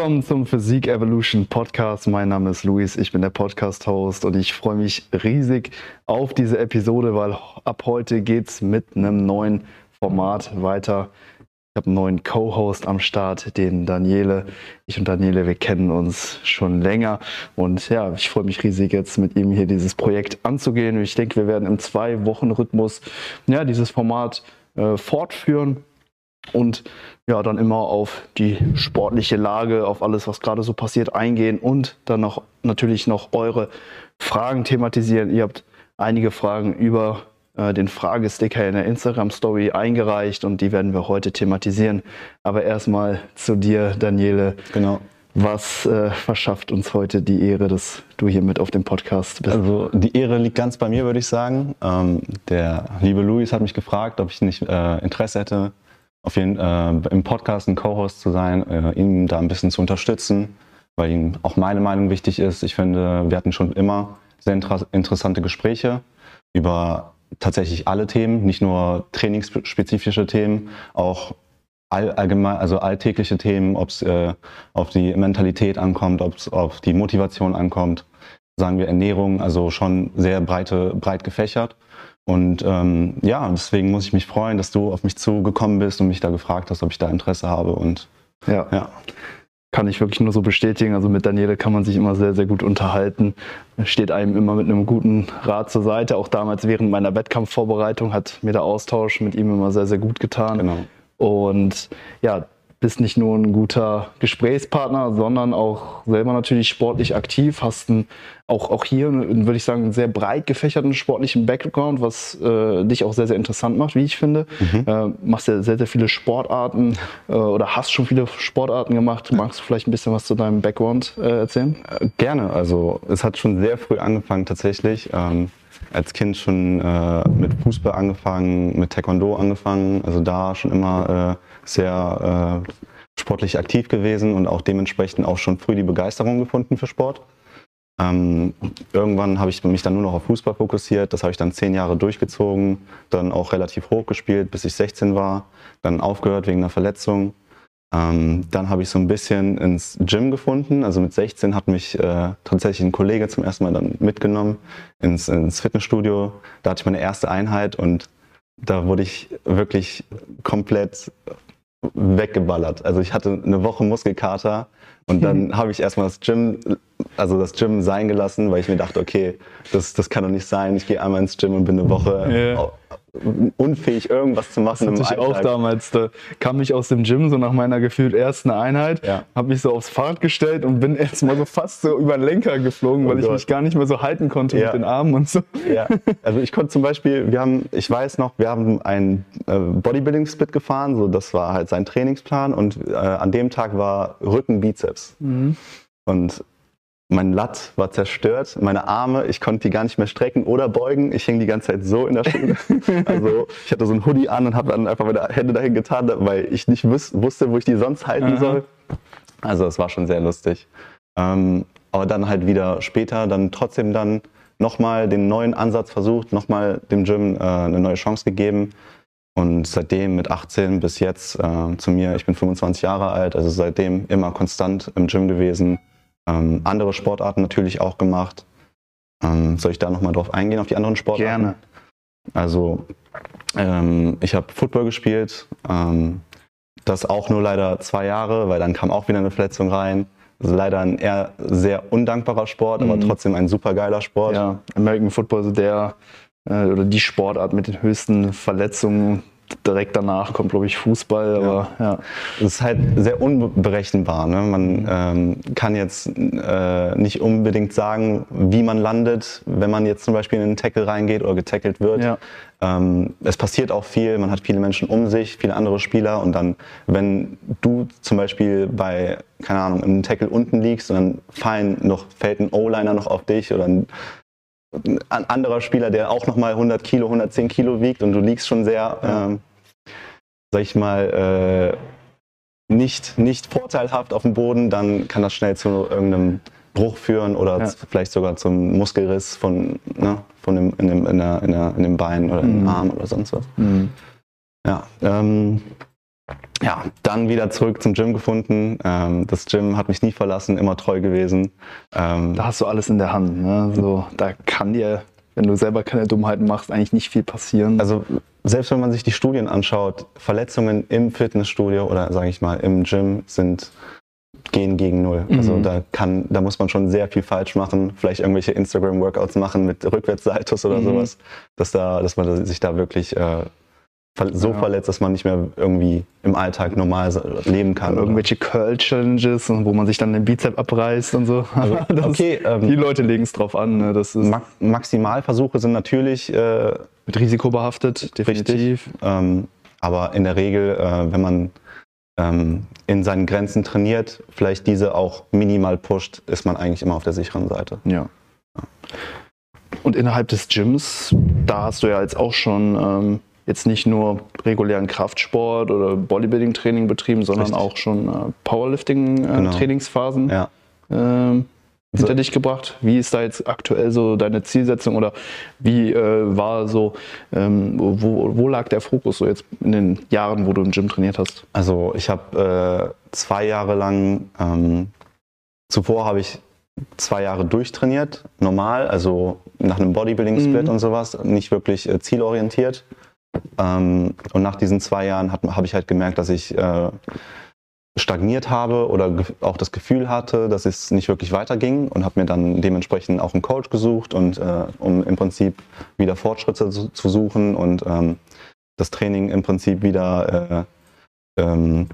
Willkommen zum Physik Evolution Podcast. Mein Name ist Luis, ich bin der Podcast-Host und ich freue mich riesig auf diese Episode, weil ab heute geht es mit einem neuen Format weiter. Ich habe einen neuen Co-Host am Start, den Daniele. Ich und Daniele, wir kennen uns schon länger und ja, ich freue mich riesig jetzt mit ihm hier dieses Projekt anzugehen. Ich denke, wir werden im Zwei-Wochen-Rhythmus ja, dieses Format äh, fortführen und ja, dann immer auf die sportliche Lage, auf alles, was gerade so passiert, eingehen und dann noch natürlich noch eure Fragen thematisieren. Ihr habt einige Fragen über äh, den Fragesticker in der Instagram-Story eingereicht und die werden wir heute thematisieren. Aber erstmal zu dir, Daniele. Genau. Was äh, verschafft uns heute die Ehre, dass du hier mit auf dem Podcast bist? Also die Ehre liegt ganz bei mir, würde ich sagen. Ähm, der liebe Luis hat mich gefragt, ob ich nicht äh, Interesse hätte, auf jeden, äh, im Podcast ein Co-Host zu sein, äh, ihn da ein bisschen zu unterstützen, weil ihm auch meine Meinung wichtig ist. Ich finde, wir hatten schon immer sehr inter interessante Gespräche über tatsächlich alle Themen, nicht nur trainingsspezifische Themen, auch all, allgemein, also alltägliche Themen, ob es äh, auf die Mentalität ankommt, ob es auf die Motivation ankommt, sagen wir Ernährung, also schon sehr breite, breit gefächert. Und ähm, ja, deswegen muss ich mich freuen, dass du auf mich zugekommen bist und mich da gefragt hast, ob ich da Interesse habe. Und ja. ja. Kann ich wirklich nur so bestätigen. Also mit Daniele kann man sich immer sehr, sehr gut unterhalten. Steht einem immer mit einem guten Rat zur Seite. Auch damals während meiner Wettkampfvorbereitung hat mir der Austausch mit ihm immer sehr, sehr gut getan. Genau. Und ja, bist nicht nur ein guter Gesprächspartner, sondern auch selber natürlich sportlich aktiv, hast einen, auch, auch hier, würde ich sagen, einen sehr breit gefächerten sportlichen Background, was äh, dich auch sehr, sehr interessant macht, wie ich finde. Mhm. Äh, machst ja sehr, sehr viele Sportarten äh, oder hast schon viele Sportarten gemacht. Magst du vielleicht ein bisschen was zu deinem Background äh, erzählen? Äh, gerne. Also es hat schon sehr früh angefangen tatsächlich. Ähm, als Kind schon äh, mit Fußball angefangen, mit Taekwondo angefangen, also da schon immer äh, sehr äh, sportlich aktiv gewesen und auch dementsprechend auch schon früh die Begeisterung gefunden für Sport. Ähm, irgendwann habe ich mich dann nur noch auf Fußball fokussiert, das habe ich dann zehn Jahre durchgezogen, dann auch relativ hoch gespielt, bis ich 16 war, dann aufgehört wegen einer Verletzung ähm, dann habe ich so ein bisschen ins Gym gefunden. Also mit 16 hat mich äh, tatsächlich ein Kollege zum ersten Mal dann mitgenommen ins, ins Fitnessstudio. Da hatte ich meine erste Einheit und da wurde ich wirklich komplett weggeballert. Also ich hatte eine Woche Muskelkater und dann habe ich erstmal das Gym, also das Gym sein gelassen, weil ich mir dachte, okay, das, das kann doch nicht sein. Ich gehe einmal ins Gym und bin eine Woche yeah unfähig, irgendwas zu machen. Das hatte ich auch damals. Da kam ich aus dem Gym so nach meiner gefühlt ersten Einheit, ja. habe mich so aufs Fahrrad gestellt und bin erstmal so fast so über den Lenker geflogen, weil oh ich mich gar nicht mehr so halten konnte ja. mit den Armen und so. Ja, also ich konnte zum Beispiel, wir haben, ich weiß noch, wir haben einen äh, Bodybuilding-Split gefahren, so das war halt sein Trainingsplan und äh, an dem Tag war Rücken, Bizeps. Mhm. Und mein Latt war zerstört, meine Arme, ich konnte die gar nicht mehr strecken oder beugen. Ich hing die ganze Zeit so in der Schule. also ich hatte so ein Hoodie an und habe dann einfach meine Hände dahin getan, weil ich nicht wusste, wo ich die sonst halten Aha. soll. Also es war schon sehr lustig. Ähm, aber dann halt wieder später, dann trotzdem dann nochmal den neuen Ansatz versucht, nochmal dem Gym äh, eine neue Chance gegeben. Und seitdem mit 18 bis jetzt äh, zu mir, ich bin 25 Jahre alt, also seitdem immer konstant im Gym gewesen ähm, andere Sportarten natürlich auch gemacht. Ähm, soll ich da nochmal drauf eingehen, auf die anderen Sportarten? Gerne. Also, ähm, ich habe Football gespielt. Ähm, das auch nur leider zwei Jahre, weil dann kam auch wieder eine Verletzung rein. Also leider ein eher sehr undankbarer Sport, mhm. aber trotzdem ein super geiler Sport. Ja, American Football ist der äh, oder die Sportart mit den höchsten Verletzungen direkt danach kommt, glaube ich, Fußball. Aber ja. ja. Es ist halt sehr unberechenbar. Ne? Man ähm, kann jetzt äh, nicht unbedingt sagen, wie man landet, wenn man jetzt zum Beispiel in einen Tackle reingeht oder getackelt wird. Ja. Ähm, es passiert auch viel, man hat viele Menschen um sich, viele andere Spieler und dann, wenn du zum Beispiel bei, keine Ahnung, im Tackle unten liegst und dann fallen noch, fällt ein O-Liner noch auf dich oder ein ein anderer Spieler, der auch nochmal 100 Kilo, 110 Kilo wiegt und du liegst schon sehr, ähm, sag ich mal, äh, nicht, nicht vorteilhaft auf dem Boden, dann kann das schnell zu irgendeinem Bruch führen oder ja. vielleicht sogar zum Muskelriss von, ne, von dem, in, dem, in, der, in, der, in dem Bein oder mhm. im Arm oder sonst was. Mhm. Ja, ähm, ja, dann wieder zurück zum Gym gefunden. Ähm, das Gym hat mich nie verlassen, immer treu gewesen. Ähm, da hast du alles in der Hand. Ne? So, da kann dir, wenn du selber keine Dummheiten machst, eigentlich nicht viel passieren. Also selbst wenn man sich die Studien anschaut, Verletzungen im Fitnessstudio oder sage ich mal im Gym sind gehen gegen null. Also mhm. Da kann, da muss man schon sehr viel falsch machen, vielleicht irgendwelche Instagram-Workouts machen mit Rückwärtssaltos oder mhm. sowas, dass da, dass man sich da wirklich äh, so ja. verletzt, dass man nicht mehr irgendwie im Alltag normal leben kann. Oder irgendwelche Curl-Challenges, wo man sich dann den Bizep abreißt und so. Also, okay, ähm, die Leute legen es drauf an. Ne? Das ist Ma Maximalversuche sind natürlich äh, mit Risiko behaftet, definitiv. Richtig, ähm, aber in der Regel, äh, wenn man ähm, in seinen Grenzen trainiert, vielleicht diese auch minimal pusht, ist man eigentlich immer auf der sicheren Seite. Ja. ja. Und innerhalb des Gyms, da hast du ja jetzt auch schon ähm, jetzt nicht nur regulären Kraftsport oder Bodybuilding-Training betrieben, sondern Richtig. auch schon äh, Powerlifting-Trainingsphasen. Äh, genau. Ja. Ähm, hinter so. dich gebracht. Wie ist da jetzt aktuell so deine Zielsetzung oder wie äh, war so, ähm, wo, wo lag der Fokus so jetzt in den Jahren, wo du im Gym trainiert hast? Also ich habe äh, zwei Jahre lang, ähm, zuvor habe ich zwei Jahre durchtrainiert, normal, also nach einem Bodybuilding-Split mhm. und sowas, nicht wirklich äh, zielorientiert. Ähm, und nach diesen zwei Jahren habe ich halt gemerkt, dass ich äh, stagniert habe oder auch das Gefühl hatte, dass es nicht wirklich weiterging und habe mir dann dementsprechend auch einen Coach gesucht und äh, um im Prinzip wieder Fortschritte zu, zu suchen und ähm, das Training im Prinzip wieder äh, ähm,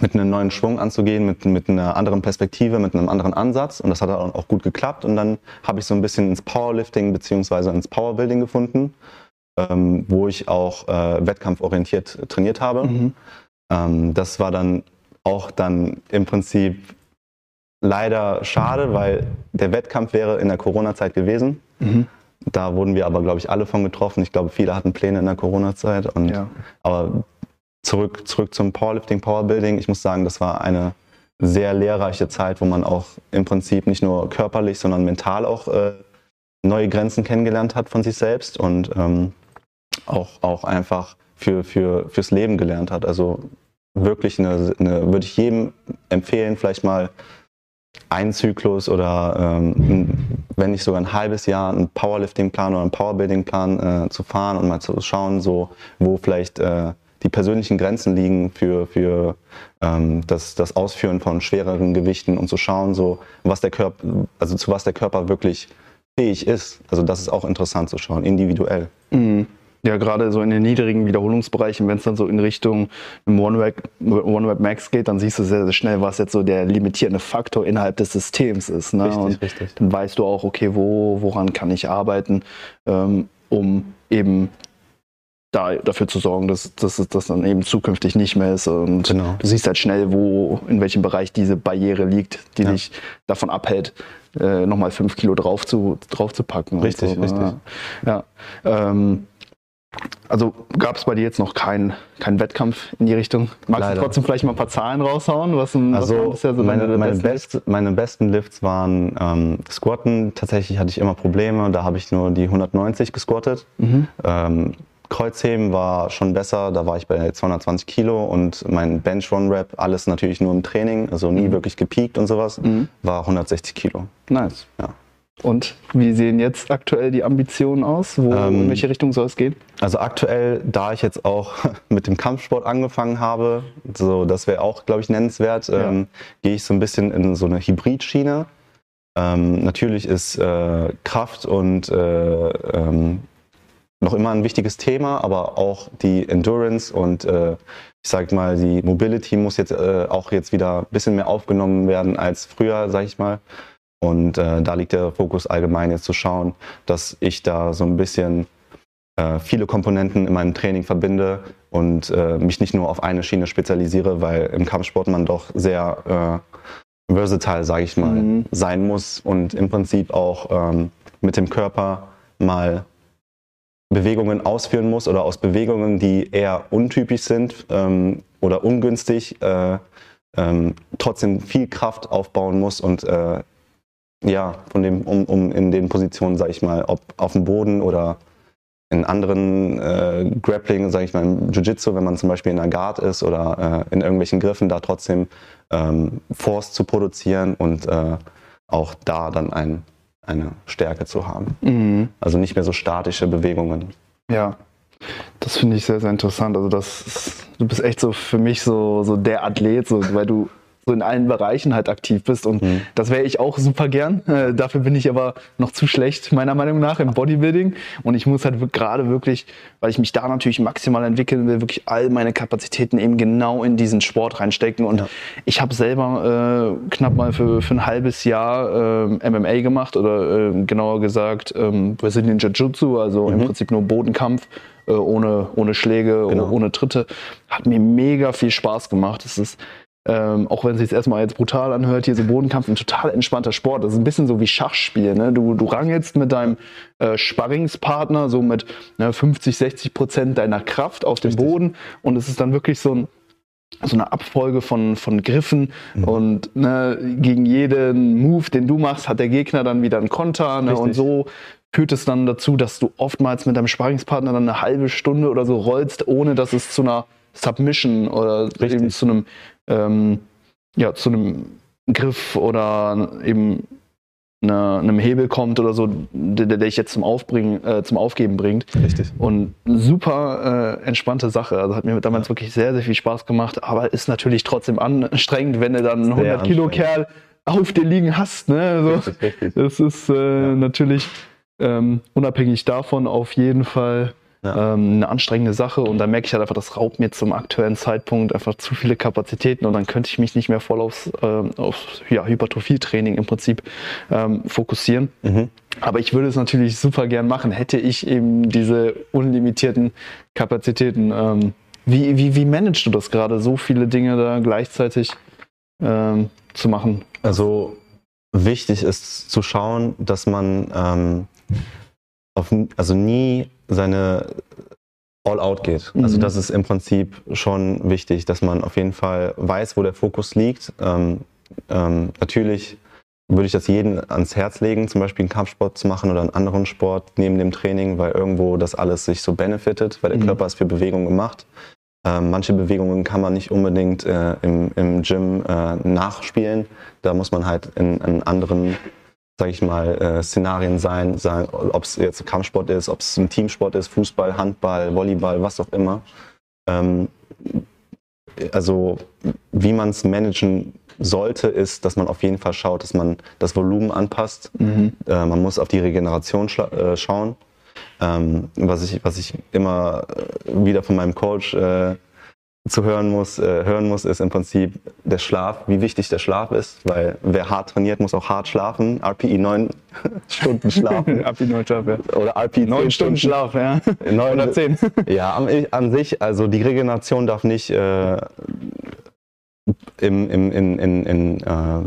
mit einem neuen Schwung anzugehen, mit, mit einer anderen Perspektive, mit einem anderen Ansatz. Und das hat auch gut geklappt. Und dann habe ich so ein bisschen ins Powerlifting beziehungsweise ins Powerbuilding gefunden, ähm, wo ich auch äh, wettkampforientiert trainiert habe. Mhm. Ähm, das war dann auch dann im Prinzip leider schade, weil der Wettkampf wäre in der Corona-Zeit gewesen. Mhm. Da wurden wir aber, glaube ich, alle von getroffen. Ich glaube, viele hatten Pläne in der Corona-Zeit. Ja. Aber zurück, zurück zum Powerlifting, Powerbuilding. Ich muss sagen, das war eine sehr lehrreiche Zeit, wo man auch im Prinzip nicht nur körperlich, sondern mental auch äh, neue Grenzen kennengelernt hat von sich selbst und ähm, auch, auch einfach für, für, fürs Leben gelernt hat. Also wirklich eine, eine würde ich jedem empfehlen, vielleicht mal einen Zyklus oder ähm, wenn nicht sogar ein halbes Jahr einen Powerlifting-Plan oder einen Powerbuilding-Plan äh, zu fahren und mal zu schauen, so wo vielleicht äh, die persönlichen Grenzen liegen für, für ähm, das, das Ausführen von schwereren Gewichten und zu schauen, so was der Körper, also zu was der Körper wirklich fähig ist. Also das ist auch interessant zu schauen, individuell. Mhm. Ja, gerade so in den niedrigen Wiederholungsbereichen, wenn es dann so in Richtung One-Rep One Max geht, dann siehst du sehr, sehr schnell, was jetzt so der limitierende Faktor innerhalb des Systems ist. Ne? Richtig, Und richtig. Dann weißt du auch, okay, wo, woran kann ich arbeiten, ähm, um eben da, dafür zu sorgen, dass, dass das dann eben zukünftig nicht mehr ist. Und genau. du siehst halt schnell, wo, in welchem Bereich diese Barriere liegt, die ja. dich davon abhält, äh, nochmal fünf Kilo drauf zu, drauf zu packen. Richtig, so, ne? richtig. Ja. Ähm, also gab es bei dir jetzt noch keinen kein Wettkampf in die Richtung? Magst Leider. du trotzdem vielleicht mal ein paar Zahlen raushauen? Was, ein, also was so meine, meine, best, meine, besten Lifts waren ähm, Squatten. Tatsächlich hatte ich immer Probleme. Da habe ich nur die 190 gesquattet. Mhm. Ähm, Kreuzheben war schon besser, da war ich bei 220 Kilo und mein Bench Run Rap, alles natürlich nur im Training, also nie mhm. wirklich gepiekt und sowas, mhm. war 160 Kilo. Nice. Ja. Und wie sehen jetzt aktuell die Ambitionen aus? Wo, ähm, in welche Richtung soll es gehen? Also aktuell, da ich jetzt auch mit dem Kampfsport angefangen habe, so das wäre auch, glaube ich, nennenswert, ja. ähm, gehe ich so ein bisschen in so eine Hybridschiene. Ähm, natürlich ist äh, Kraft und äh, ähm, noch immer ein wichtiges Thema, aber auch die Endurance und äh, ich sage mal, die Mobility muss jetzt äh, auch jetzt wieder ein bisschen mehr aufgenommen werden als früher, sage ich mal. Und äh, da liegt der Fokus allgemein jetzt zu schauen, dass ich da so ein bisschen äh, viele Komponenten in meinem Training verbinde und äh, mich nicht nur auf eine Schiene spezialisiere, weil im Kampfsport man doch sehr äh, versatile, sage ich mal, mhm. sein muss und im Prinzip auch ähm, mit dem Körper mal Bewegungen ausführen muss oder aus Bewegungen, die eher untypisch sind ähm, oder ungünstig, äh, ähm, trotzdem viel Kraft aufbauen muss und äh, ja, von dem, um, um in den Positionen, sag ich mal, ob auf dem Boden oder in anderen äh, Grappling, sage ich mal, im Jiu-Jitsu, wenn man zum Beispiel in der Guard ist oder äh, in irgendwelchen Griffen, da trotzdem ähm, Force zu produzieren und äh, auch da dann ein, eine Stärke zu haben. Mhm. Also nicht mehr so statische Bewegungen. Ja, das finde ich sehr, sehr interessant. Also das ist, du bist echt so für mich so, so der Athlet, so, weil du so in allen Bereichen halt aktiv bist. Und Mhm. das wäre ich auch super gern. Äh, dafür bin ich aber noch zu schlecht, meiner Meinung nach, im Bodybuilding. Und ich muss halt gerade wirklich, weil ich mich da natürlich maximal entwickeln will, wirklich all meine Kapazitäten eben genau in diesen Sport reinstecken. Und Ja. ich habe selber äh, knapp mal für, für ein halbes Jahr äh, MMA gemacht oder äh, genauer gesagt ähm, Brazilian Jiu-Jitsu, also im Prinzip nur Bodenkampf. äh, Ohne, ohne Schläge, Genau. ohne Tritte. Hat mir mega viel Spaß gemacht. Es ist ähm, auch wenn es sich jetzt erstmal jetzt brutal anhört, hier so Bodenkampf, ein total entspannter Sport. Das ist ein bisschen so wie Schachspiel. Ne? Du, du rangelst mit deinem äh, Sparringspartner so mit ne, 50, 60 Prozent deiner Kraft auf dem. Boden und es ist dann wirklich so ein so eine Abfolge von, von Griffen Mhm. und ne, gegen jeden Move, den du machst, hat der Gegner dann wieder einen Konter ne, und so führt es dann dazu, dass du oftmals mit deinem Sparringspartner dann eine halbe Stunde oder so rollst, ohne dass es zu einer Submission oder Richtig. eben zu einem ähm, ja, zu einem Griff oder eben eine, einem Hebel kommt oder so, der, der dich jetzt zum Aufbringen, äh, zum Aufgeben bringt. Richtig. Und super äh, entspannte Sache. Also hat mir damals wirklich sehr, sehr viel Spaß gemacht, aber ist natürlich trotzdem anstrengend, wenn du dann einen Sehr 100 Kilo Kerl auf dir liegen hast. Ne? So. Richtig, richtig. Das ist äh, natürlich ähm, unabhängig davon auf jeden Fall Ja. ähm, eine anstrengende Sache. Und da merke ich halt einfach, das raubt mir zum aktuellen Zeitpunkt einfach zu viele Kapazitäten und dann könnte ich mich nicht mehr voll aufs, ähm, aufs ja, Hypertrophie-Training im Prinzip ähm, fokussieren. Mhm. Aber ich würde es natürlich super gern machen, hätte ich eben diese unlimitierten Kapazitäten. Ähm, wie, wie, wie managst du das gerade, so viele Dinge da gleichzeitig ähm, zu machen? Also wichtig ist zu schauen, dass man ähm, auf, also nie seine All-Out geht. Also Mhm. das ist im Prinzip schon wichtig, dass man auf jeden Fall weiß, wo der Fokus liegt. Ähm, ähm, natürlich würde ich das jedem ans Herz legen, zum Beispiel einen Kampfsport zu machen oder einen anderen Sport neben dem Training, weil irgendwo das alles sich so benefitet, weil der Mhm. Körper ist für Bewegung gemacht. Ähm, manche Bewegungen kann man nicht unbedingt äh, im, im Gym äh, nachspielen. Da muss man halt in, in anderen, sage ich mal, äh, Szenarien sein, sagen, ob es jetzt Kampfsport ist, ob es ein Teamsport ist, Fußball, Handball, Volleyball, was auch immer. Ähm, also wie man es managen sollte, ist, dass man auf jeden Fall schaut, dass man das Volumen anpasst. Mhm. Äh, man muss auf die Regeneration äh, schauen. Ähm, was, ich, was ich immer äh, wieder von meinem Coach äh, zu hören muss, äh, hören muss, ist im Prinzip der Schlaf, wie wichtig der Schlaf ist, weil wer hart trainiert, muss auch hart schlafen. RPI 9 Stunden schlafen die neun Schlaf, ja. oder RPI Neun 10 Stunden Schlaf, ja. Neun- Oder zehn. Ja, an, an sich, also die Regeneration darf nicht äh, im, im, in, in, in, äh,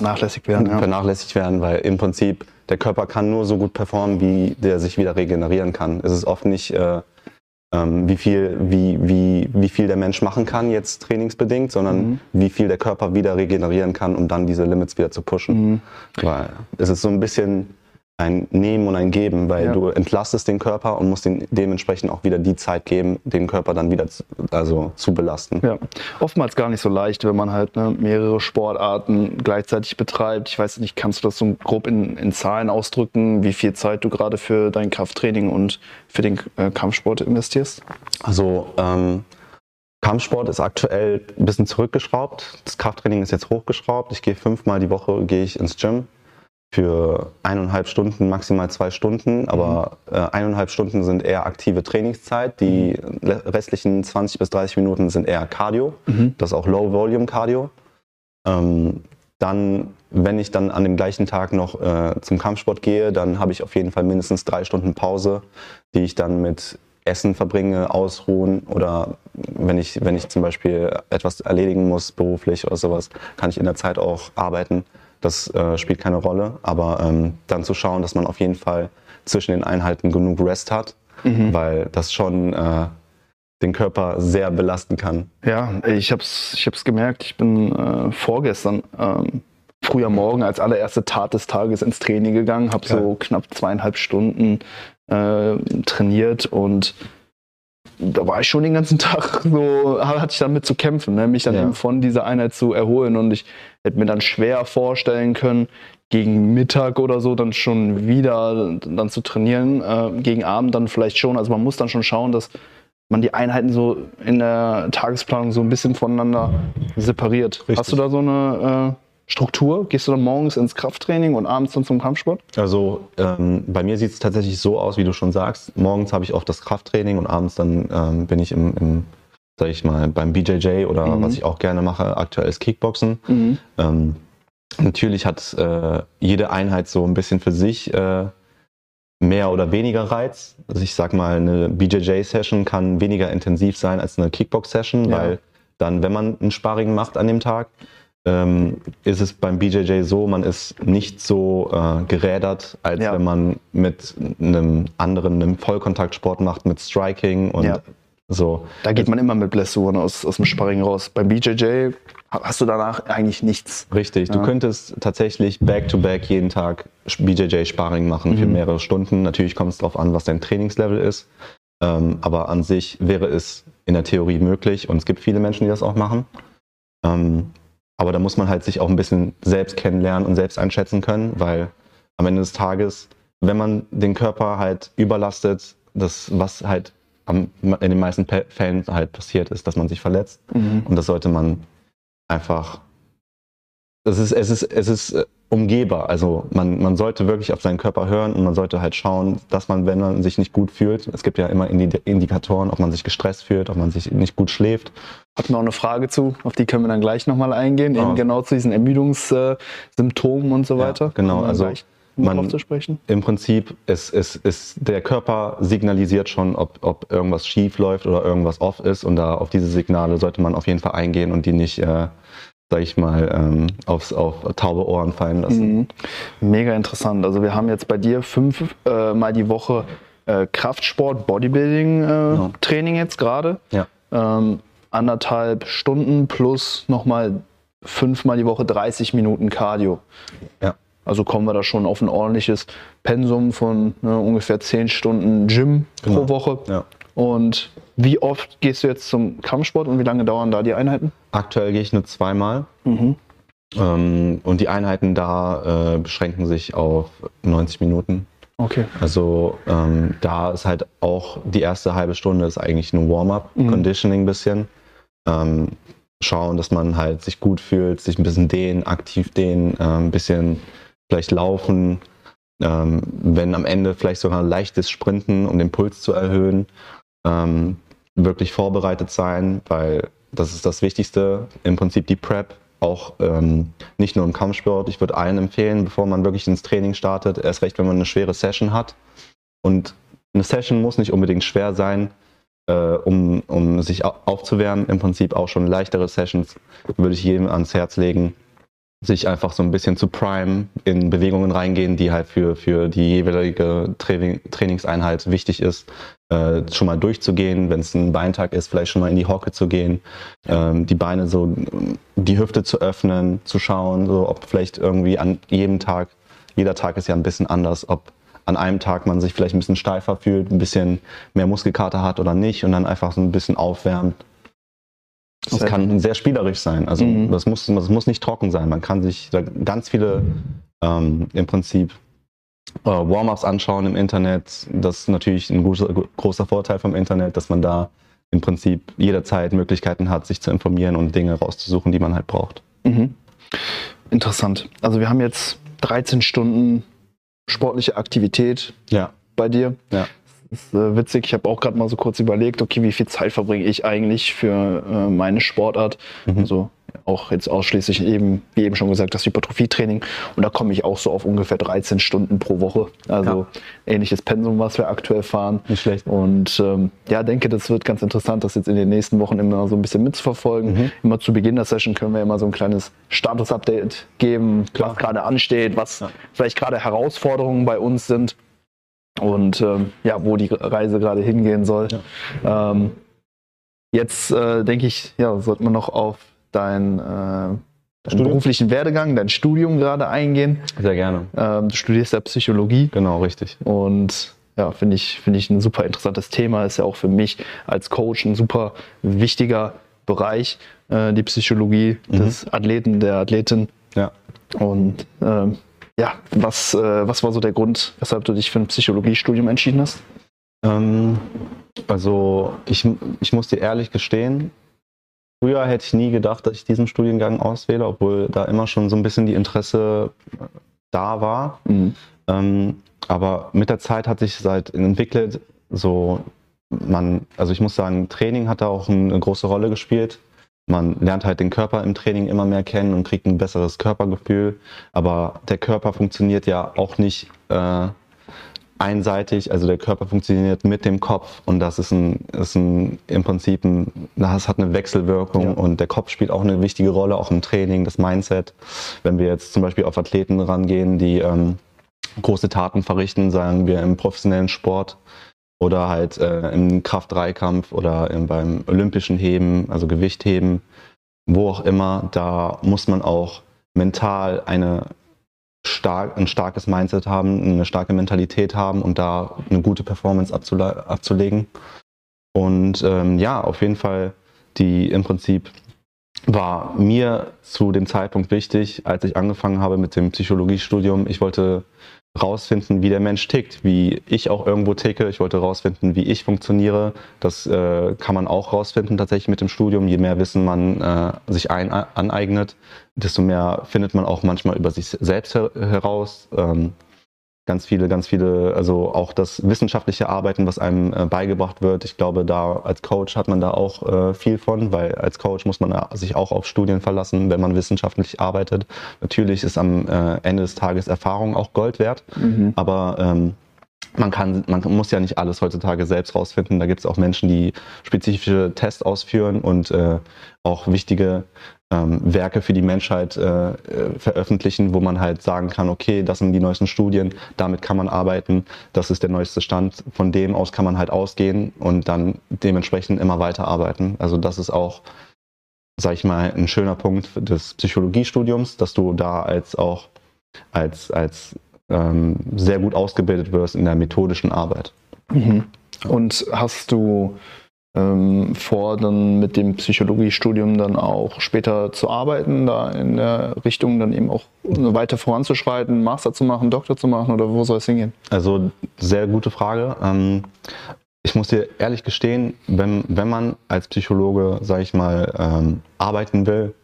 Nachlässig werden, ja. vernachlässigt werden, weil im Prinzip der Körper kann nur so gut performen, wie der sich wieder regenerieren kann. Es ist oft nicht, äh, ähm, wie, viel, wie, wie, wie viel der Mensch machen kann, jetzt trainingsbedingt, sondern Mhm. wie viel der Körper wieder regenerieren kann, um dann diese Limits wieder zu pushen. Mhm. Weil es ist so ein bisschen ein Nehmen und ein Geben, weil Ja. du entlastest den Körper und musst den dementsprechend auch wieder die Zeit geben, den Körper dann wieder zu, also zu belasten. Ja, oftmals gar nicht so leicht, wenn man halt ne, mehrere Sportarten gleichzeitig betreibt. Ich weiß nicht, kannst du das so grob in, in Zahlen ausdrücken, wie viel Zeit du gerade für dein Krafttraining und für den äh, Kampfsport investierst? Also ähm, Kampfsport ist aktuell ein bisschen zurückgeschraubt. Das Krafttraining ist jetzt hochgeschraubt. Ich gehe fünfmal die Woche gehe ich ins Gym für eineinhalb Stunden, maximal zwei Stunden. Aber äh, eineinhalb Stunden sind eher aktive Trainingszeit. Die le- restlichen 20 bis 30 Minuten sind eher Cardio. Mhm. Das ist auch Low-Volume-Cardio. Ähm, dann, wenn ich dann an dem gleichen Tag noch äh, zum Kampfsport gehe, dann habe ich auf jeden Fall mindestens drei Stunden Pause, die ich dann mit Essen verbringe, ausruhen oder wenn ich, wenn ich zum Beispiel etwas erledigen muss, beruflich oder sowas, kann ich in der Zeit auch arbeiten. Das äh, spielt keine Rolle, aber ähm, dann zu schauen, dass man auf jeden Fall zwischen den Einheiten genug Rest hat, Mhm. weil das schon äh, den Körper sehr belasten kann. Ja, ich hab's, ich hab's gemerkt. Ich bin äh, vorgestern ähm, früher Morgen als allererste Tat des Tages ins Training gegangen, habe so knapp zweieinhalb Stunden äh, trainiert und da war ich schon den ganzen Tag so, hatte ich damit zu kämpfen, ne? mich dann Ja. eben von dieser Einheit zu erholen und ich hätte mir dann schwer vorstellen können, gegen Mittag oder so dann schon wieder dann zu trainieren, äh, gegen Abend dann vielleicht schon. Also man muss dann schon schauen, dass man die Einheiten so in der Tagesplanung so ein bisschen voneinander separiert. Richtig. Hast du da so eine äh, Struktur? Gehst du dann morgens ins Krafttraining und abends dann zum Kampfsport? Also ähm, bei mir sieht es tatsächlich so aus, wie du schon sagst. Morgens habe ich oft das Krafttraining und abends dann ähm, bin ich im, im, sag ich mal, beim BJJ oder Mhm. was ich auch gerne mache, aktuell ist Kickboxen. Ähm, natürlich hat äh, jede Einheit so ein bisschen für sich äh, mehr oder weniger Reiz. Also ich sag mal, eine BJJ-Session kann weniger intensiv sein als eine Kickbox-Session, Ja. weil dann, wenn man ein Sparring macht an dem Tag, ähm, ist es beim BJJ so, man ist nicht so äh, gerädert, als Ja. wenn man mit einem anderen, einem Vollkontaktsport macht, mit Striking und Ja. so. Da geht man immer mit Blessuren aus, aus dem Sparring raus. Beim BJJ hast du danach eigentlich nichts. Richtig, du Ja. könntest tatsächlich back-to-back jeden Tag BJJ-Sparring machen für Mhm. mehrere Stunden. Natürlich kommt es darauf an, was dein Trainingslevel ist. Ähm, aber an sich wäre es in der Theorie möglich und es gibt viele Menschen, die das auch machen. Ähm, aber da muss man halt sich auch ein bisschen selbst kennenlernen und selbst einschätzen können, weil am Ende des Tages, wenn man den Körper halt überlastet, das, was halt am, in den meisten Fällen halt passiert ist, dass man sich verletzt. Und das sollte man einfach. Es ist, es ist, es ist äh, umgehbar. Also man, man sollte wirklich auf seinen Körper hören und man sollte halt schauen, dass man, wenn man sich nicht gut fühlt, es gibt ja immer Indi- Indikatoren, ob man sich gestresst fühlt, ob man sich nicht gut schläft. Hatten wir auch eine Frage zu, auf die können wir dann gleich nochmal eingehen, Ah. eben genau zu diesen Ermüdungssymptomen und so Ja, weiter. genau, Kommen wir also man- drauf zu sprechen. Im Prinzip ist, ist, ist der Körper signalisiert schon, ob, ob irgendwas schief läuft oder irgendwas off ist und da auf diese Signale sollte man auf jeden Fall eingehen und die nicht, äh, sag ich mal, ähm, aufs, auf taube Ohren fallen lassen. Mhm. Mega interessant. Also wir haben jetzt bei dir fünf äh, Mal die Woche äh, Kraftsport, Bodybuilding äh, Genau. Training jetzt gerade. Ja. Ähm, anderthalb Stunden plus nochmal fünfmal die Woche 30 Minuten Cardio. Ja. Also kommen wir da schon auf ein ordentliches Pensum von ne, ungefähr 10 Stunden Gym Genau. pro Woche. Ja. Und wie oft gehst du jetzt zum Kampfsport und wie lange dauern da die Einheiten? Aktuell gehe ich nur zweimal. Ähm, und die Einheiten da äh, beschränken sich auf 90 Minuten. Okay. Also ähm, da ist halt auch die erste halbe Stunde ist eigentlich nur Warm-up, Mhm. Conditioning ein bisschen. Ähm, schauen, dass man halt sich gut fühlt, sich ein bisschen dehnen, aktiv dehnen, ähm, ein bisschen vielleicht laufen. Ähm, wenn am Ende vielleicht sogar ein leichtes Sprinten, um den Puls zu erhöhen. Ähm, wirklich vorbereitet sein, weil das ist das Wichtigste. Im Prinzip die Prep, auch ähm, nicht nur im Kampfsport. Ich würde allen empfehlen, bevor man wirklich ins Training startet, erst recht, wenn man eine schwere Session hat. Und eine Session muss nicht unbedingt schwer sein, äh, um, um sich au- aufzuwärmen. Im Prinzip auch schon leichtere Sessions würde ich jedem ans Herz legen, sich einfach so ein bisschen zu prime, in Bewegungen reingehen, die halt für, für die jeweilige Training, Trainingseinheit wichtig ist, äh, schon mal durchzugehen, wenn es ein Beintag ist, vielleicht schon mal in die Hocke zu gehen, ähm, die Beine so, die Hüfte zu öffnen, zu schauen, so ob vielleicht irgendwie an jedem Tag, jeder Tag ist ja ein bisschen anders, ob an einem Tag man sich vielleicht ein bisschen steifer fühlt, ein bisschen mehr Muskelkater hat oder nicht und dann einfach so ein bisschen aufwärmt. Das Sehr kann sehr spielerisch sein. Also Mhm. das, muss, das muss nicht trocken sein. Man kann sich da ganz viele ähm, im Prinzip äh, Warm-ups anschauen im Internet. Das ist natürlich ein großer, großer Vorteil vom Internet, dass man da im Prinzip jederzeit Möglichkeiten hat, sich zu informieren und Dinge rauszusuchen, die man halt braucht. Mhm. Interessant. Also wir haben jetzt 13 Stunden sportliche Aktivität Ja. bei dir. Ja. Das ist äh, witzig. Ich habe auch gerade mal so kurz überlegt, okay, wie viel Zeit verbringe ich eigentlich für äh, meine Sportart? Mhm. Also auch jetzt ausschließlich eben, wie eben schon gesagt, das Hypertrophietraining. Und da komme ich auch so auf ungefähr 13 Stunden pro Woche. Also ähnliches Pensum, was wir aktuell fahren. Nicht schlecht. Und ähm, ja, denke, das wird ganz interessant, das jetzt in den nächsten Wochen immer so ein bisschen mitzuverfolgen. Mhm. Immer zu Beginn der Session können wir immer so ein kleines Status-Update geben, was gerade ansteht, was Ja. vielleicht gerade Herausforderungen bei uns sind und ähm, ja, wo die Reise gerade hingehen soll. Ähm, jetzt äh, denke ich, ja, sollte man noch auf dein, äh, deinen beruflichen Werdegang, dein Studium gerade eingehen. Sehr gerne. Ähm, du studierst ja Psychologie. Genau, richtig. Und ja, finde ich, finde ich ein super interessantes Thema. Ist ja auch für mich als Coach ein super wichtiger Bereich, äh, die Psychologie Mhm. des Athleten, der Athletin. Ja. Und ähm, ja, was, äh, was war so der Grund, weshalb du dich für ein Psychologiestudium entschieden hast? Ähm, also ich, ich muss dir ehrlich gestehen, früher hätte ich nie gedacht, dass ich diesen Studiengang auswähle, obwohl da immer schon so ein bisschen die Interesse äh, da war. Ähm, aber mit der Zeit hat sich seit entwickelt, so man, also ich muss sagen, Training hat da auch eine große Rolle gespielt. Man lernt halt den Körper im Training immer mehr kennen und kriegt ein besseres Körpergefühl. Aber der Körper funktioniert ja auch nicht äh, einseitig. Also der Körper funktioniert mit dem Kopf und das ist ein, ist ein im Prinzip ein, das hat eine Wechselwirkung Ja. und der Kopf spielt auch eine wichtige Rolle, auch im Training, das Mindset. Wenn wir jetzt zum Beispiel auf Athleten rangehen, die ähm, große Taten verrichten, sagen wir im professionellen Sport oder halt äh, im Kraft-3-Kampf oder im, beim olympischen Heben, also Gewichtheben, wo auch immer, da muss man auch mental eine stark, ein starkes Mindset haben, eine starke Mentalität haben und da eine gute Performance abzule abzulegen. Und ähm, ja, auf jeden Fall, die im Prinzip war mir zu dem Zeitpunkt wichtig, als ich angefangen habe mit dem Psychologiestudium. Ich wollte rausfinden, wie der Mensch tickt, wie ich auch irgendwo ticke. Ich wollte rausfinden, wie ich funktioniere. Das äh, kann man auch rausfinden tatsächlich mit dem Studium. Je mehr Wissen man äh, sich ein, aneignet, desto mehr findet man auch manchmal über sich selbst her heraus. Ähm, ganz viele, ganz viele, also auch das wissenschaftliche Arbeiten, was einem äh, beigebracht wird. Ich glaube, da als Coach hat man da auch äh, viel von, weil als Coach muss man sich auch auf Studien verlassen, wenn man wissenschaftlich arbeitet. Natürlich ist am äh, Ende des Tages Erfahrung auch Gold wert, aber ähm, man kann, man muss ja nicht alles heutzutage selbst rausfinden. Da gibt es auch Menschen, die spezifische Tests ausführen und äh, auch wichtige ähm, Werke für die Menschheit äh, äh, veröffentlichen, wo man halt sagen kann, okay, das sind die neuesten Studien, damit kann man arbeiten, das ist der neueste Stand, von dem aus kann man halt ausgehen und dann dementsprechend immer weiter arbeiten. Also das ist auch, sag ich mal, ein schöner Punkt des Psychologiestudiums, dass du da als auch als, als ähm, sehr gut ausgebildet wirst in der methodischen Arbeit. Mhm. Und hast du ähm, vor, dann mit dem Psychologiestudium dann auch später zu arbeiten, da in der Richtung dann eben auch weiter voranzuschreiten, Master zu machen, Doktor zu machen oder wo soll es hingehen? Also sehr gute Frage. Ähm, ich muss dir ehrlich gestehen, wenn, wenn man als Psychologe, sage ich mal, ähm, arbeiten will,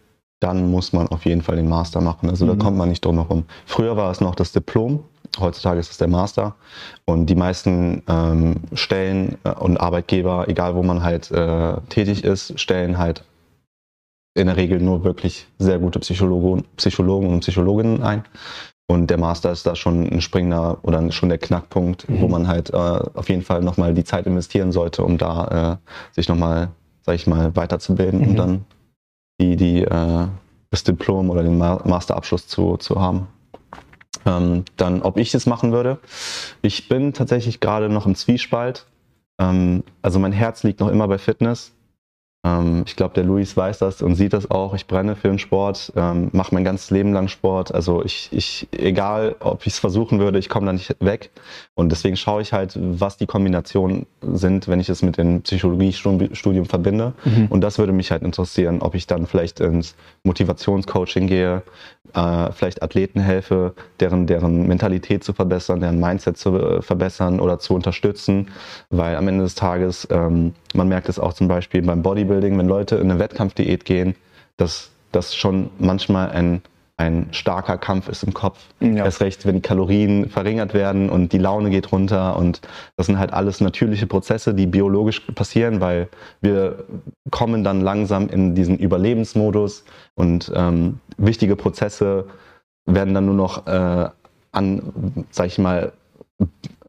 dann muss man auf jeden Fall den Master machen. Also Mhm. da kommt man nicht drum herum. Früher war es noch das Diplom, heutzutage ist es der Master. Und die meisten ähm, Stellen äh, und Arbeitgeber, egal wo man halt äh, tätig ist, stellen halt in der Regel nur wirklich sehr gute Psychologen, Psychologen und Psychologinnen ein. Und der Master ist da schon ein springender oder schon der Knackpunkt, Mhm. wo man halt äh, auf jeden Fall nochmal die Zeit investieren sollte, um da äh, sich nochmal, sag ich mal, weiterzubilden Mhm. und dann die, die, äh, das Diplom oder den Ma Masterabschluss zu, zu haben. Ähm, dann, ob ich das machen würde. Ich bin tatsächlich gerade noch im Zwiespalt. Ähm, also mein Herz liegt noch immer bei Fitness. Ähm, ich glaube, der Luis weiß das und sieht das auch. Ich brenne für den Sport, ähm, mache mein ganzes Leben lang Sport. Also ich, ich egal, ob ich es versuchen würde, ich komme da nicht weg. Und deswegen schaue ich halt, was die Kombinationen sind, wenn ich es mit dem Psychologiestudium verbinde. Und das würde mich halt interessieren, ob ich dann vielleicht ins Motivationscoaching gehe, äh, vielleicht Athleten helfe, deren, deren Mentalität zu verbessern, deren Mindset zu äh, verbessern oder zu unterstützen. Weil am Ende des Tages, ähm, man merkt es auch zum Beispiel beim Bodybuilding, wenn Leute in eine Wettkampfdiät gehen, dass das schon manchmal ein, ein starker Kampf ist im Kopf. Ja. Erst recht, wenn die Kalorien verringert werden und die Laune geht runter. Und das sind halt alles natürliche Prozesse, die biologisch passieren, weil wir kommen dann langsam in diesen Überlebensmodus und ähm, wichtige Prozesse werden dann nur noch äh, an, sag ich mal,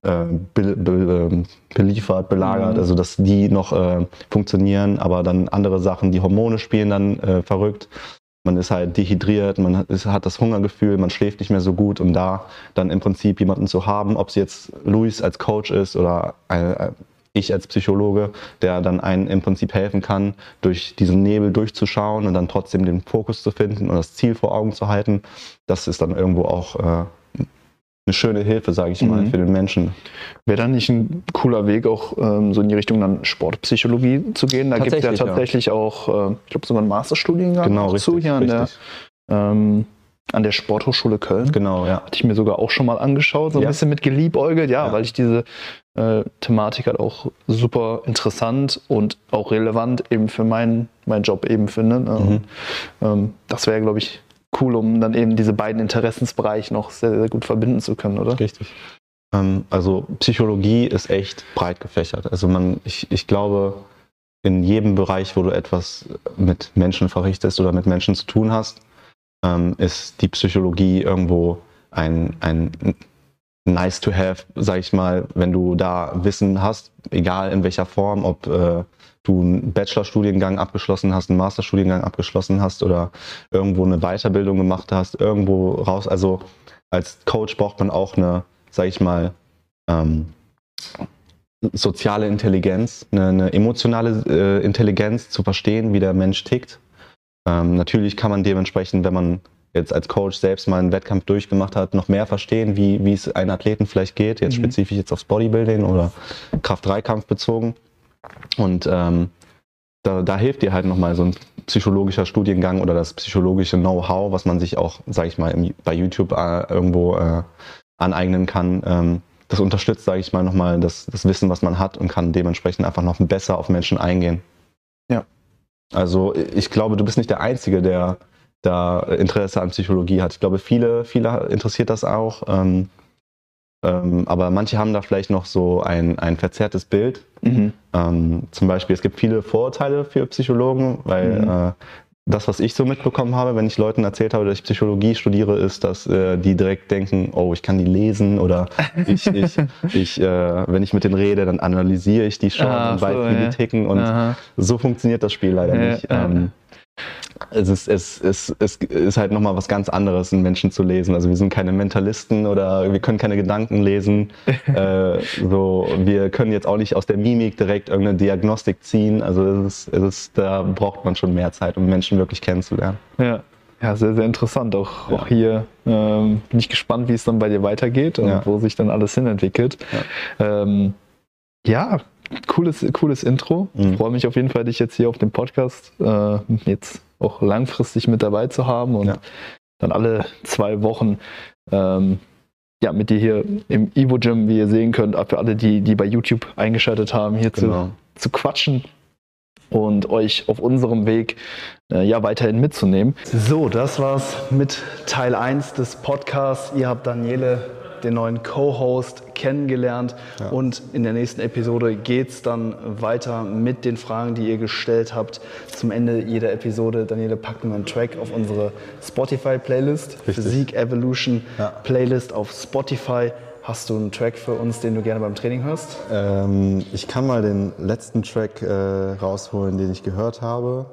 äh, be, be, ähm, beliefert, belagert, Mhm. also dass die noch äh, funktionieren, aber dann andere Sachen, die Hormone spielen dann äh, verrückt. Man ist halt dehydriert, man hat, ist, hat das Hungergefühl, man schläft nicht mehr so gut, um da dann im Prinzip jemanden zu haben, ob es jetzt Luis als Coach ist oder ein, ich als Psychologe, der dann einen im Prinzip helfen kann, durch diesen Nebel durchzuschauen und dann trotzdem den Fokus zu finden und das Ziel vor Augen zu halten. Das ist dann irgendwo auch äh, eine schöne Hilfe, sage ich mal, Mhm. für den Menschen. Wäre dann nicht ein cooler Weg, auch ähm, so in die Richtung dann Sportpsychologie zu gehen? Da gibt es ja Tatsächlich, ja. auch, äh, ich glaube, sogar einen Masterstudiengang Genau, noch zu richtig. hier an der, ähm, an der Sporthochschule Köln. Genau, ja. Hatte ich mir sogar auch schon mal angeschaut, so ein Ja. bisschen mit geliebäugelt, ja, Ja. weil ich diese äh, Thematik halt auch super interessant und auch relevant eben für meinen meinen Job eben finde. Ne? Mhm. Und, ähm, das wäre, glaube ich, cool, um dann eben diese beiden Interessensbereiche noch sehr, sehr gut verbinden zu können, oder? Richtig. Ähm, also Psychologie ist echt breit gefächert. Also man, ich, ich glaube, in jedem Bereich, wo du etwas mit Menschen verrichtest oder mit Menschen zu tun hast, ähm, ist die Psychologie irgendwo ein, ein nice to have, sag ich mal, wenn du da Wissen hast, egal in welcher Form, ob äh, du einen Bachelorstudiengang abgeschlossen hast, einen Masterstudiengang abgeschlossen hast oder irgendwo eine Weiterbildung gemacht hast, irgendwo raus. Also als Coach braucht man auch eine, sag ich mal, ähm, soziale Intelligenz, eine, eine emotionale äh, Intelligenz zu verstehen, wie der Mensch tickt. Ähm, natürlich kann man dementsprechend, wenn man jetzt als Coach selbst mal einen Wettkampf durchgemacht hat, noch mehr verstehen, wie, wie es einem Athleten vielleicht geht, jetzt Mhm. spezifisch jetzt aufs Bodybuilding oder Kraft-3-Kampf bezogen. Und ähm, da, da hilft dir halt nochmal so ein psychologischer Studiengang oder das psychologische Know-how, was man sich auch, sage ich mal, im, bei YouTube äh, irgendwo äh, aneignen kann. Ähm, das unterstützt, sage ich mal, nochmal das, das Wissen, was man hat und kann dementsprechend einfach noch besser auf Menschen eingehen. Ja. Also ich glaube, du bist nicht der Einzige, der da Interesse an Psychologie hat. Ich glaube, viele, viele interessiert das auch. Ähm, ähm, aber manche haben da vielleicht noch so ein, ein verzerrtes Bild. Mhm. Ähm, zum Beispiel, es gibt viele Vorurteile für Psychologen, weil Mhm. äh, das, was ich so mitbekommen habe, wenn ich Leuten erzählt habe, dass ich Psychologie studiere, ist, dass äh, die direkt denken, oh, ich kann die lesen oder ich, ich, ich äh, wenn ich mit denen rede, dann analysiere ich die schon Ah, und weiß, so, wie ja. die ticken und Aha. so funktioniert das Spiel leider Ja, nicht. ja. Ähm, es ist, es, es, es ist halt nochmal was ganz anderes, einen Menschen zu lesen. Also wir sind keine Mentalisten oder wir können keine Gedanken lesen. äh, so, wir können jetzt auch nicht aus der Mimik direkt irgendeine Diagnostik ziehen. Also es ist, es ist, da braucht man schon mehr Zeit, um Menschen wirklich kennenzulernen. Ja. ja, sehr, sehr interessant. Auch, auch hier ähm, bin ich gespannt, wie es dann bei dir weitergeht und Ja. wo sich dann alles hinentwickelt. Ja, ähm, ja cooles, cooles Intro. Mhm. Freue mich auf jeden Fall, dich jetzt hier auf dem Podcast äh, jetzt auch langfristig mit dabei zu haben und Ja. dann alle zwei Wochen ähm, ja, mit dir hier im Evo Gym, wie ihr sehen könnt, für alle, die, die bei YouTube eingeschaltet haben, hier zu, Genau. zu quatschen und euch auf unserem Weg äh, ja weiterhin mitzunehmen. So, das war's mit Teil 1 des Podcasts. Ihr habt Daniele, den neuen Co-Host, kennengelernt Ja. und in der nächsten Episode geht's dann weiter mit den Fragen, die ihr gestellt habt. Zum Ende jeder Episode, Daniele, packen wir einen Track auf unsere Spotify-Playlist. Physik Evolution Ja. Playlist auf Spotify. Hast du einen Track für uns, den du gerne beim Training hörst? Ähm, ich kann mal den letzten Track äh, rausholen, den ich gehört habe.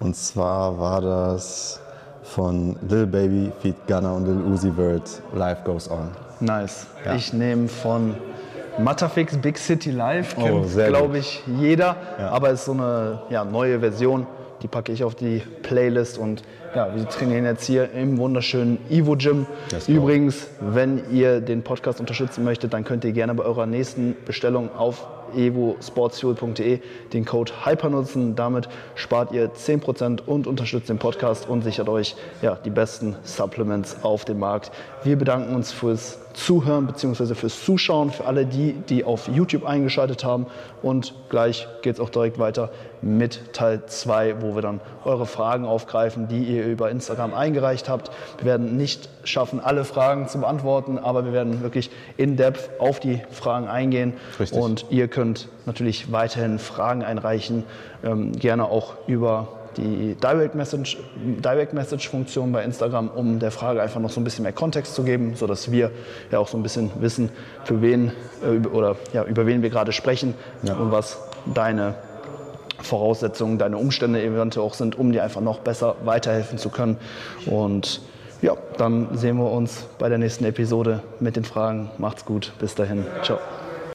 Und zwar war das von Lil Baby, Feed Gunner und Lil Uzi Vert, Life Goes On. Nice. Ja. Ich nehme von Matafix Big City Live, Oh, kennt sehr glaube ich jeder, Ja. aber ist so eine ja, neue Version, die packe ich auf die Playlist und ja, wir trainieren jetzt hier im wunderschönen Evo Gym. Go. Übrigens, wenn ihr den Podcast unterstützen möchtet, dann könnt ihr gerne bei eurer nächsten Bestellung auf evosportsfuel.de den Code HYPER nutzen. Damit spart ihr 10% und unterstützt den Podcast und sichert euch ja, die besten Supplements auf dem Markt. Wir bedanken uns fürs Zuhören bzw. fürs Zuschauen, für alle die, die auf YouTube eingeschaltet haben. Und gleich geht es auch direkt weiter mit Teil 2, wo wir dann eure Fragen aufgreifen, die ihr über Instagram eingereicht habt. Wir werden nicht schaffen, alle Fragen zu beantworten, aber wir werden wirklich in depth auf die Fragen eingehen. Richtig. Und ihr könnt natürlich weiterhin Fragen einreichen, ähm, gerne auch über die Direct Message, Direct Message Funktion bei Instagram, um der Frage einfach noch so ein bisschen mehr Kontext zu geben, sodass wir ja auch so ein bisschen wissen, für wen äh, oder ja, über wen wir gerade sprechen Ja. und was deine Voraussetzungen, deine Umstände eventuell auch sind, um dir einfach noch besser weiterhelfen zu können. Und ja, dann sehen wir uns bei der nächsten Episode mit den Fragen. Macht's gut, bis dahin, ciao.